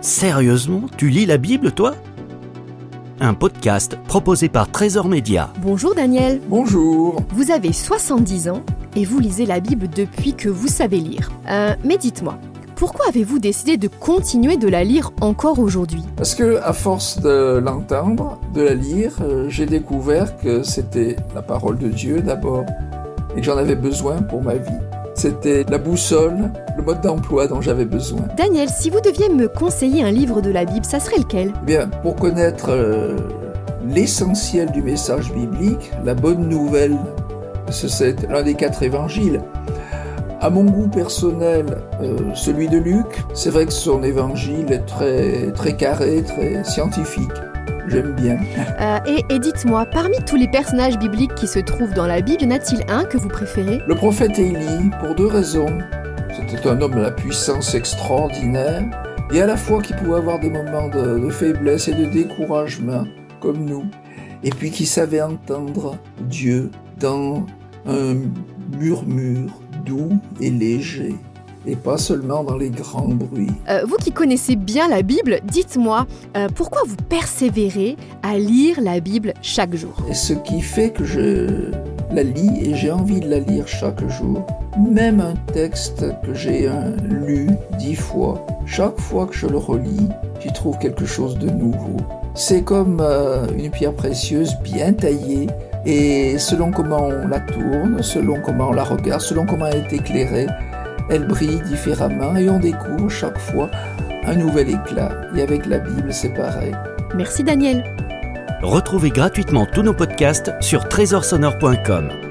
Sérieusement, tu lis la Bible, toi? Un podcast proposé par Trésor Média. Bonjour Daniel. Bonjour. Vous avez 70 ans et vous lisez la Bible depuis que vous savez lire. Euh, mais dites-moi, pourquoi avez-vous décidé de continuer de la lire encore aujourd'hui? Parce que à force de l'entendre, de la lire, euh, j'ai découvert que c'était la parole de Dieu d'abord et que j'en avais besoin pour ma vie. C'était la boussole, le mode d'emploi dont j'avais besoin. Daniel, si vous deviez me conseiller un livre de la Bible, ça serait lequel? Eh Bien, pour connaître euh, l'essentiel du message biblique, la bonne nouvelle, c'est l'un des quatre évangiles. À mon goût personnel, euh, celui de Luc, c'est vrai que son évangile est très, très carré, très scientifique. J'aime bien. Euh, et, et dites-moi, parmi tous les personnages bibliques qui se trouvent dans la Bible, y en a-t-il un que vous préférez? Le prophète Élie, pour deux raisons. C'était un homme de la puissance extraordinaire, et à la fois qui pouvait avoir des moments de, de faiblesse et de découragement, comme nous, et puis qui savait entendre Dieu dans un murmure doux et léger, et pas seulement dans les grands bruits. Euh, Vous qui connaissez bien la Bible, dites-moi, euh, pourquoi vous persévérez à lire la Bible chaque jour? Et ce qui fait que je la lis et j'ai envie de la lire chaque jour, même un texte que j'ai lu dix fois, chaque fois que je le relis, j'y trouve quelque chose de nouveau. C'est comme euh, une pierre précieuse bien taillée et selon comment on la tourne, selon comment on la regarde, selon comment elle est éclairée, elle brille différemment et on découvre chaque fois un nouvel éclat. Et avec la Bible, c'est pareil. Merci Daniel. Retrouvez gratuitement tous nos podcasts sur trésorsonore.com.